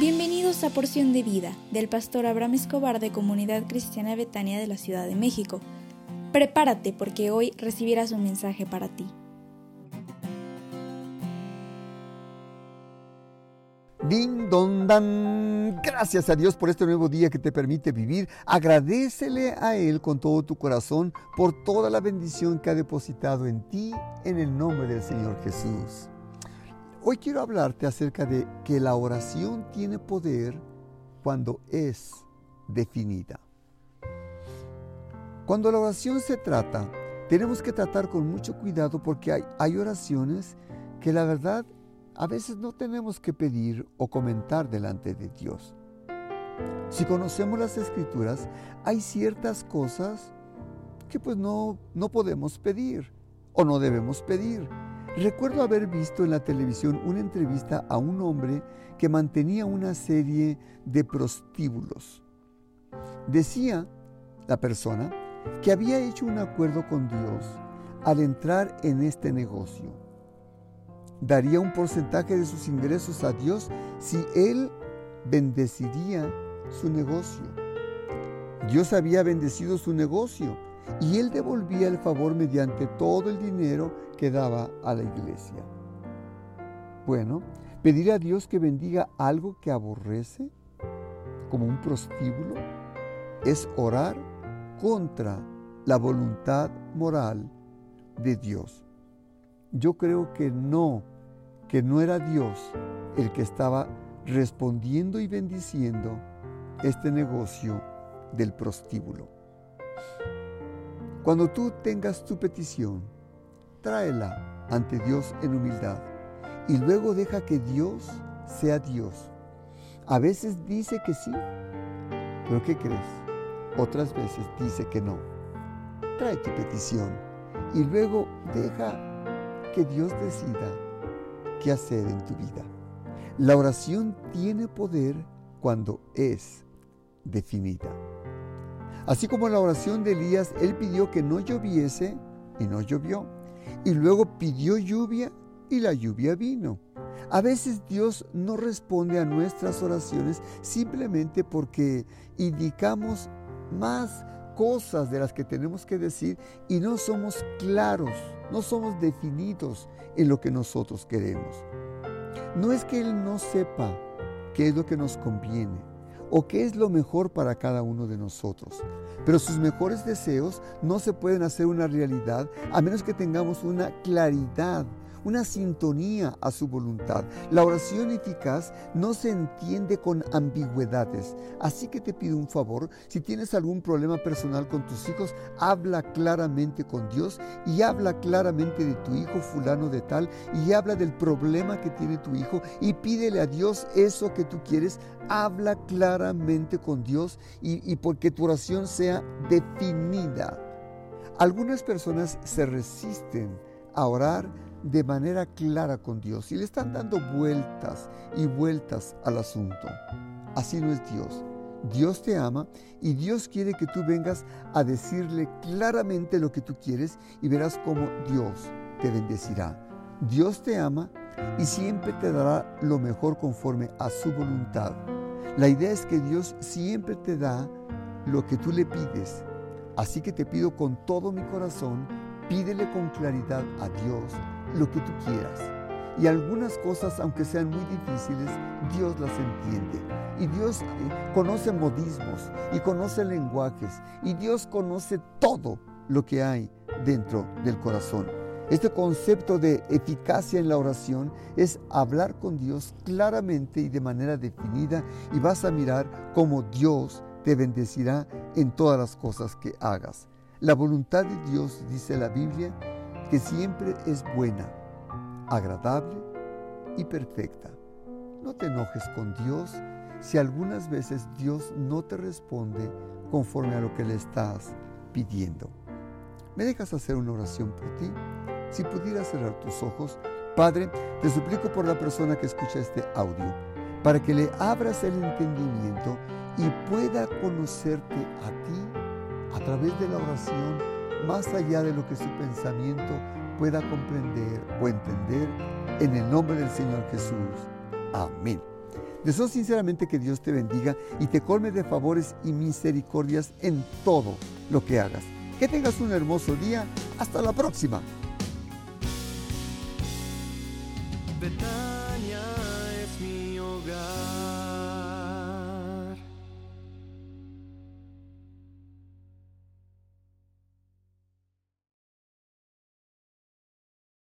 Bienvenidos a Porción de Vida del pastor Abraham Escobar de Comunidad Cristiana Betania de la Ciudad de México. Prepárate porque hoy recibirás un mensaje para ti. Ding don dan. Gracias a Dios por este nuevo día que te permite vivir. Agradecele a Él con todo tu corazón por toda la bendición que ha depositado en ti en el nombre del Señor Jesús. Hoy quiero hablarte acerca de que la oración tiene poder cuando es definida. Cuando la oración se trata, tenemos que tratar con mucho cuidado porque hay, oraciones que la verdad a veces no tenemos que pedir o comentar delante de Dios. Si conocemos las escrituras, hay ciertas cosas que pues no, no podemos pedir o no debemos pedir. Recuerdo haber visto en la televisión una entrevista a un hombre que mantenía una serie de prostíbulos. Decía la persona que había hecho un acuerdo con Dios al entrar en este negocio. Daría un porcentaje de sus ingresos a Dios si él bendeciría su negocio. Dios había bendecido su negocio y él devolvía el favor mediante todo el dinero que daba a la iglesia. Bueno, pedir a Dios que bendiga algo que aborrece, como un prostíbulo, es orar contra la voluntad moral de Dios. Yo creo que no, que no era Dios el que estaba respondiendo y bendiciendo este negocio del prostíbulo. Cuando tú tengas tu petición, tráela ante Dios en humildad y luego deja que Dios sea Dios. A veces dice que sí, pero ¿qué crees? Otras veces dice que no. Trae tu petición y luego deja que Dios decida qué hacer en tu vida. La oración tiene poder cuando es definida. Así como en la oración de Elías, él pidió que no lloviese y no llovió. Y luego pidió lluvia y la lluvia vino. A veces Dios no responde a nuestras oraciones simplemente porque indicamos más cosas de las que tenemos que decir y no somos claros, no somos definidos en lo que nosotros queremos. No es que Él no sepa qué es lo que nos conviene, o qué es lo mejor para cada uno de nosotros. Pero sus mejores deseos no se pueden hacer una realidad a menos que tengamos una claridad una sintonía a su voluntad. La oración eficaz no se entiende con ambigüedades. Así que te pido un favor, si tienes algún problema personal con tus hijos, habla claramente con Dios y habla claramente de tu hijo fulano de tal y habla del problema que tiene tu hijo y pídele a Dios eso que tú quieres. Habla claramente con Dios y, y porque tu oración sea definida. Algunas personas se resisten a orar de manera clara con Dios y le están dando vueltas y vueltas al asunto. Así no es Dios. Dios te ama y Dios quiere que tú vengas a decirle claramente lo que tú quieres y verás cómo Dios te bendecirá. Dios te ama y siempre te dará lo mejor conforme a su voluntad. La idea es que Dios siempre te da lo que tú le pides. Así que te pido con todo mi corazón, pídele con claridad a Dios lo que tú quieras. Y algunas cosas, aunque sean muy difíciles, Dios las entiende. Y Dios eh, conoce modismos y conoce lenguajes. Y Dios conoce todo lo que hay dentro del corazón. Este concepto de eficacia en la oración es hablar con Dios claramente y de manera definida y vas a mirar cómo Dios te bendecirá en todas las cosas que hagas. La voluntad de Dios, dice la Biblia, que siempre es buena, agradable y perfecta. No te enojes con Dios si algunas veces Dios no te responde conforme a lo que le estás pidiendo. ¿Me dejas hacer una oración por ti? Si pudieras cerrar tus ojos, Padre, te suplico por la persona que escucha este audio, para que le abras el entendimiento y pueda conocerte a ti través de la oración más allá de lo que su pensamiento pueda comprender o entender, en el nombre del Señor Jesús. Amén. Deseo sinceramente que Dios te bendiga y te colme de favores y misericordias en todo lo que hagas. Que tengas un hermoso día. Hasta la próxima.